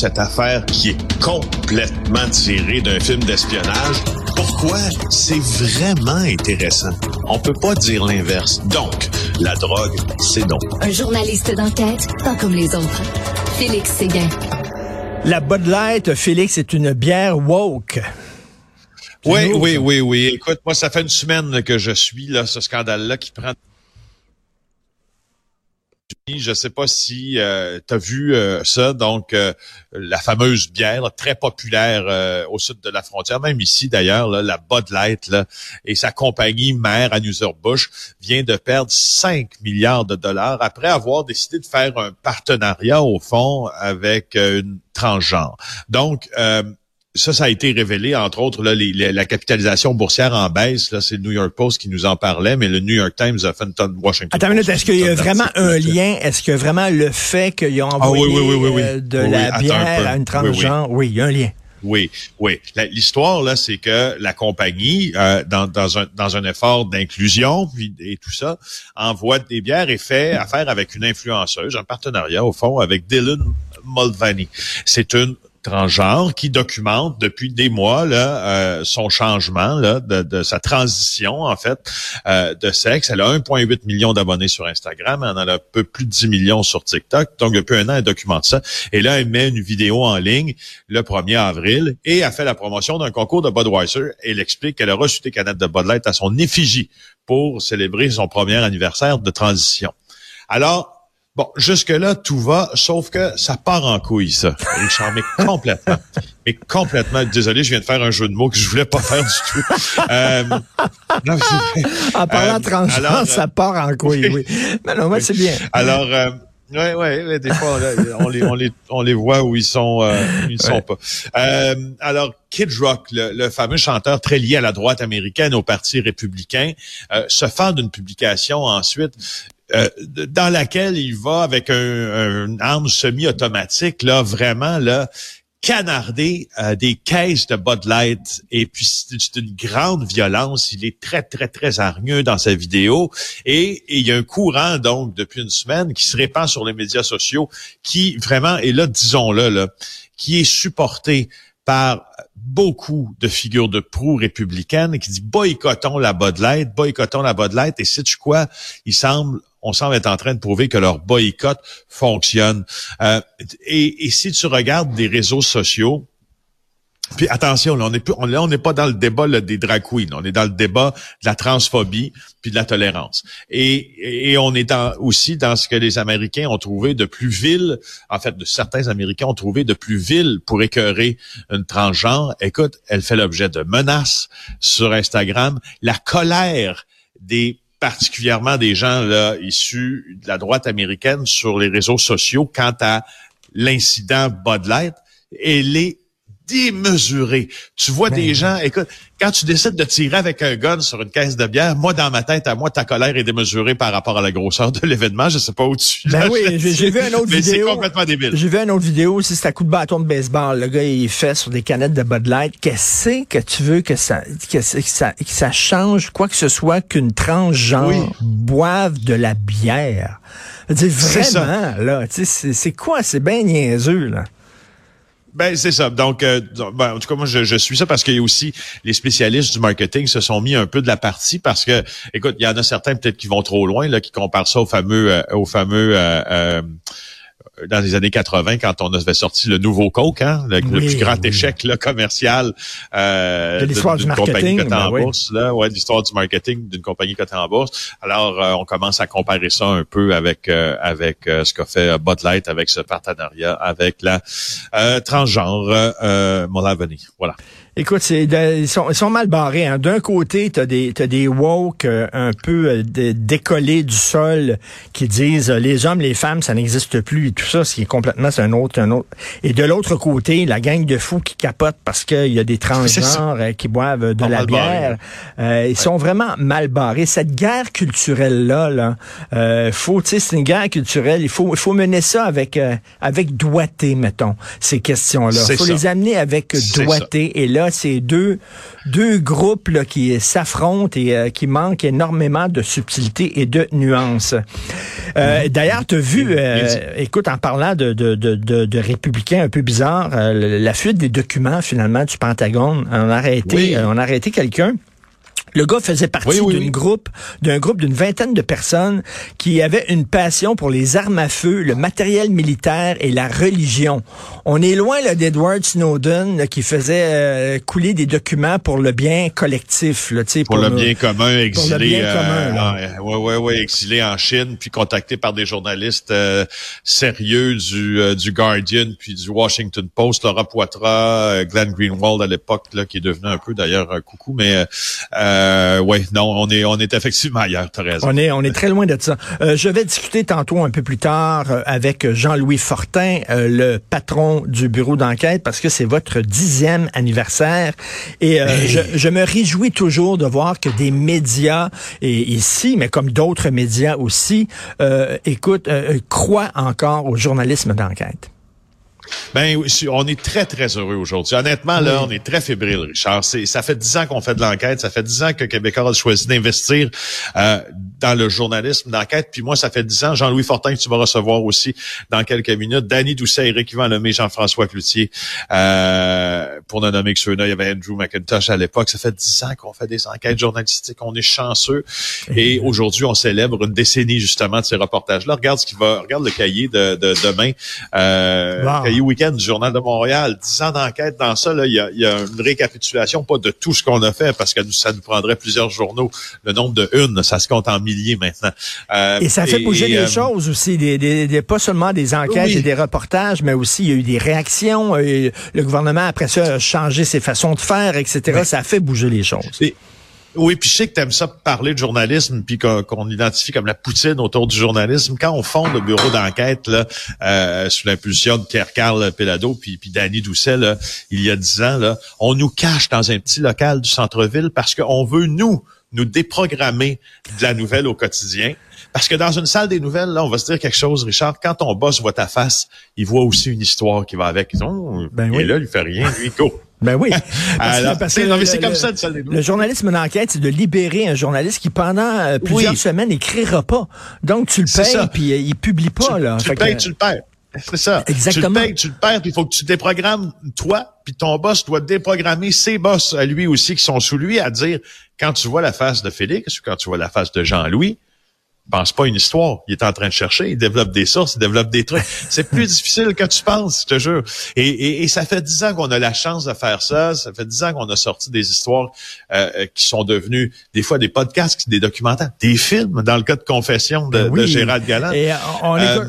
cette affaire qui est complètement tirée d'un film d'espionnage. Pourquoi? C'est vraiment intéressant? On peut pas dire l'inverse. Donc, la drogue, c'est donc. Un journaliste d'enquête, pas comme les autres. Félix Séguin. La Bud Light, Félix, est une bière woke. Oui, oui, oui, oui. Écoute, moi, ça fait une semaine que je suis là, ce scandale-là qui prend je sais pas si euh, tu as vu euh, ça, donc euh, la fameuse bière très populaire au sud de la frontière, même ici d'ailleurs, la Bud Light là, et sa compagnie mère Anheuser-Busch vient de perdre 5 milliards de dollars après avoir décidé de faire un partenariat au fond avec une transgenre. Donc ça, ça a été révélé, entre autres, là, la capitalisation boursière en baisse. Là, c'est le New York Post qui nous en parlait, mais le New York Times a fait une tonne Washington. Attends une minute, est-ce qu'il y a vraiment un lien? Est-ce que vraiment le fait qu'ils ont ah envoyé euh, de la bière à une transgenre? Oui, il y a un lien. Oui, oui. L'histoire là, c'est que la compagnie, euh, dans, dans, un, dans un effort d'inclusion et tout ça, envoie des bières et fait affaire avec une influenceuse, un partenariat au fond avec Dylan Mulvaney. C'est une transgenre qui documente depuis des mois là, euh, son changement là, de, de, sa transition en fait euh, de sexe. Elle a 1,8 million d'abonnés sur Instagram, elle en a un peu plus de 10 millions sur TikTok. Donc depuis un an, elle documente ça. Et là, elle met une vidéo en ligne le 1er avril et a fait la promotion d'un concours de Budweiser. Et elle explique qu'elle a reçu des canettes de Bud Light à son effigie pour célébrer son premier anniversaire de transition. Alors, Bon, jusque-là, tout va, sauf que ça part en couille, ça. Richard, mais complètement. Mais complètement. Désolé, je viens de faire un jeu de mots que je voulais pas faire du tout. Euh, en parlant de euh, ça part en couille, oui. Mais non, moi, c'est bien. Alors, euh, Ouais, ouais, des fois on les, on les, on les voit où ils sont, euh, ils sont pas. Euh, alors Kid Rock, le, fameux chanteur très lié à la droite américaine, au Parti républicain, euh, se fend d'une publication ensuite euh, dans laquelle il va avec un, une arme semi-automatique, là, vraiment, là, canarder euh, des caisses de Bud Light. Et puis, c'est une grande violence. Il est très, très, très hargneux dans sa vidéo. Et, il y a un courant, donc, depuis une semaine, qui se répand sur les médias sociaux, qui vraiment, et là, disons-le, là, qui est supporté par beaucoup de figures de proue républicaines qui dit boycottons la Bud Light, boycottons la Bud Light. Et sais-tu quoi? Il semble on semble être en train de prouver que leur boycott fonctionne. Euh, et, si tu regardes des réseaux sociaux, puis attention, là, on n'est on, pas dans le débat des drag queens, on est dans le débat de la transphobie puis de la tolérance. Et, on est aussi dans ce que les Américains ont trouvé de plus vil, en fait, certains Américains ont trouvé de plus vil pour écœurer une transgenre. Écoute, elle fait l'objet de menaces sur Instagram. La colère des particulièrement des gens là issus de la droite américaine sur les réseaux sociaux quant à l'incident Bud Light, elle démesuré. Tu vois des ben gens, écoute, quand tu décides de tirer avec un gun sur une caisse de bière, moi, dans ma tête, à moi, ta colère est démesurée par rapport à la grosseur de l'événement. Je sais pas où tu... Ben oui, j'ai vu une autre mais vidéo. c'est complètement débile. J'ai vu une autre vidéo aussi, c'est à coup de bâton de baseball. Le gars, il fait sur des canettes de Bud Light. Qu'est-ce que tu veux que ça, que, ça, que ça change quoi que ce soit qu'une transgenre boive de la bière? vraiment, là, c'est quoi? C'est bien niaiseux, là. Ben c'est ça. Donc, euh, ben, en tout cas, moi, je, suis ça parce qu'il y a aussi les spécialistes du marketing se sont mis un peu de la partie parce que, écoute, il y en a certains peut-être qui vont trop loin, là, qui comparent ça au fameux, euh, au fameux euh, dans les années 80 quand on avait sorti le nouveau Coke, hein, le, plus grand échec là, commercial euh, de l'histoire du marketing, cotée en ben bourse, là, ouais, l'histoire du marketing d'une compagnie cotée en bourse. Alors, euh, on commence à comparer ça un peu avec euh, avec euh, ce qu'a fait Bud Light avec ce partenariat avec la transgenre euh, Voilà. Écoute, c'est, ils, sont, ils sont mal barrés. Hein. D'un côté, tu as des, t'as des woke euh, un peu euh, décollés du sol qui disent euh, les hommes, les femmes, ça n'existe plus et tout ça, ce qui est complètement c'est un autre, un autre. Et de l'autre côté, la gang de fous qui capotent parce qu'il y a des transgenres qui boivent de la bière. ils sont vraiment mal barrés. Cette guerre culturelle-là, là, faut, tu sais, c'est une guerre culturelle. Il faut, il faut mener ça avec, avec doigté, mettons, ces questions-là. Il faut les amener avec doigté. Et là, c'est deux, deux groupes là, qui s'affrontent et qui manquent énormément de subtilité et de nuances. Euh, D'ailleurs, tu as vu, écoute, en parlant de, de, de, de, républicains un peu bizarres, la fuite des documents finalement du Pentagone, on a arrêté, on a arrêté quelqu'un le gars faisait partie d'un groupe, d'un groupe d'une vingtaine de personnes qui avaient une passion pour les armes à feu, le matériel militaire et la religion. On est loin d'Edward Snowden qui faisait euh, couler des documents pour le bien collectif, là, pour, pour le bien commun, exilé. Pour le bien commun, ouais, ouais, ouais, exilé en Chine, puis contacté par des journalistes euh, sérieux du, euh, du Guardian, puis du Washington Post, Laura Poitras, Glenn Greenwald à l'époque, là, qui est devenu un peu d'ailleurs un coucou, mais euh, oui, non, on est on est effectivement ailleurs, tu On est on est très loin de ça. Euh, je vais discuter tantôt un peu plus tard euh, avec Jean-Louis Fortin, euh, le patron du bureau d'enquête, parce que c'est votre dixième anniversaire. Et je, je, me réjouis toujours de voir que des médias, et ici, mais comme d'autres médias aussi, écoute, croient encore au journalisme d'enquête. Ben, on est très, très heureux aujourd'hui. Honnêtement, là, on est très fébrile, Richard. Ça fait dix ans qu'on fait de l'enquête. Ça fait dix ans que Québécois a choisi d'investir euh, dans le journalisme d'enquête. Puis moi, ça fait dix ans. Jean-Louis Fortin, que tu vas recevoir aussi dans quelques minutes. Danny Doucet, Éric Yvan Lemay, Jean-François Cloutier. Euh, pour ne nommer que ceux-là, il y avait Andrew McIntosh à l'époque. Ça fait dix ans qu'on fait des enquêtes journalistiques. On est chanceux. Et aujourd'hui, on célèbre une décennie, justement, de ces reportages-là. Regarde ce qui va, regarde le cahier de, de demain. Euh, week-end du Journal de Montréal. Dix ans d'enquête dans ça, il, y a, une récapitulation, pas de tout ce qu'on a fait, parce que ça nous prendrait plusieurs journaux. Le nombre de une, ça se compte en milliers maintenant. Euh, et ça fait bouger les euh, choses aussi, des, pas seulement des enquêtes et des reportages, mais aussi il y a eu des réactions. Le gouvernement, après ça, a changé ses façons de faire, etc. Ça a fait bouger les choses. Oui, puis je sais que tu aimes ça parler de journalisme, puis qu'on identifie comme la poutine autour du journalisme. Quand on fonde le bureau d'enquête là, euh, sous l'impulsion de Pierre-Carl Pelado puis, puis Danny Doucet, là, il y a dix ans, là, on nous cache dans un petit local du centre-ville parce qu'on veut, nous, nous déprogrammer de la nouvelle au quotidien. Parce que dans une salle des nouvelles, là, on va se dire quelque chose, Richard. Quand ton boss voit ta face, il voit aussi une histoire qui va avec. Oh, ben et là, il fait rien, lui, go. Ben oui. c'est comme ça. Le journalisme d'enquête, c'est de libérer un journaliste qui, pendant euh, plusieurs semaines, n'écrira pas. Donc, tu le payes, puis euh, il publie pas. Tu, là. tu le payes, tu le perds. C'est ça. Exactement. Tu le payes, tu le perds, puis il faut que tu déprogrammes toi, puis ton boss doit déprogrammer ses boss à lui aussi qui sont sous lui à dire quand tu vois la face de Félix ou quand tu vois la face de Jean-Louis, pense pas une histoire. Il est en train de chercher, il développe des sources, il développe des trucs. C'est plus difficile que tu penses, je te jure. Et, et, ça fait dix ans qu'on a la chance de faire ça. Ça fait dix ans qu'on a sorti des histoires euh, qui sont devenues des fois des podcasts, des documentaires, des films, dans le cas de Confession de, ben Gérald Galland. Et on, euh,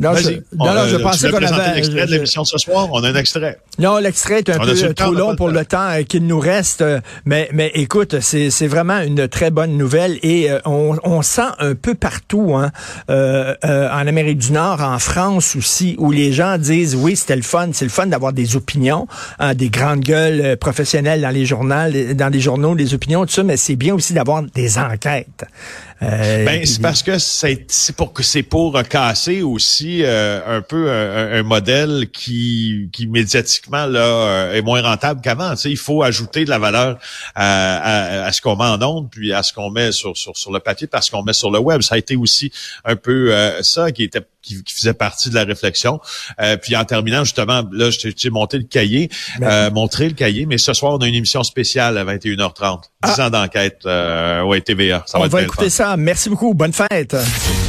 non, je, non, je pensais qu'on avait. un extrait de l'émission ce soir? On a un extrait. Non, l'extrait est un peu trop long pour le temps euh, qu'il nous reste. Euh, mais, mais écoute, c'est vraiment une très bonne nouvelle et euh, on, on, sent un peu partout, hein, euh, en Amérique du Nord, en France aussi, où les gens disent oui, c'était le fun, c'est le fun d'avoir des opinions, hein, des grandes gueules professionnelles dans les journaux, dans les journaux, des opinions, tout ça, mais c'est bien aussi d'avoir des enquêtes. Euh, ben, c'est parce que c'est pour que c'est pour casser aussi euh, un peu un, modèle qui, qui médiatiquement là euh, est moins rentable qu'avant. Il faut ajouter de la valeur à, à, ce qu'on met en ondes, puis à ce qu'on met sur, sur, sur le papier, parce qu'on met sur le web. Ça a été aussi un peu ça qui était qui, faisait partie de la réflexion. Euh, puis en terminant, justement, là, j'ai monté le cahier, euh, montré le cahier, mais ce soir, on a une émission spéciale à 21h30. 10 ah. ans d'enquête euh, ouais, TVA. Ça on va, va écouter ça. Merci beaucoup. Bonne fête.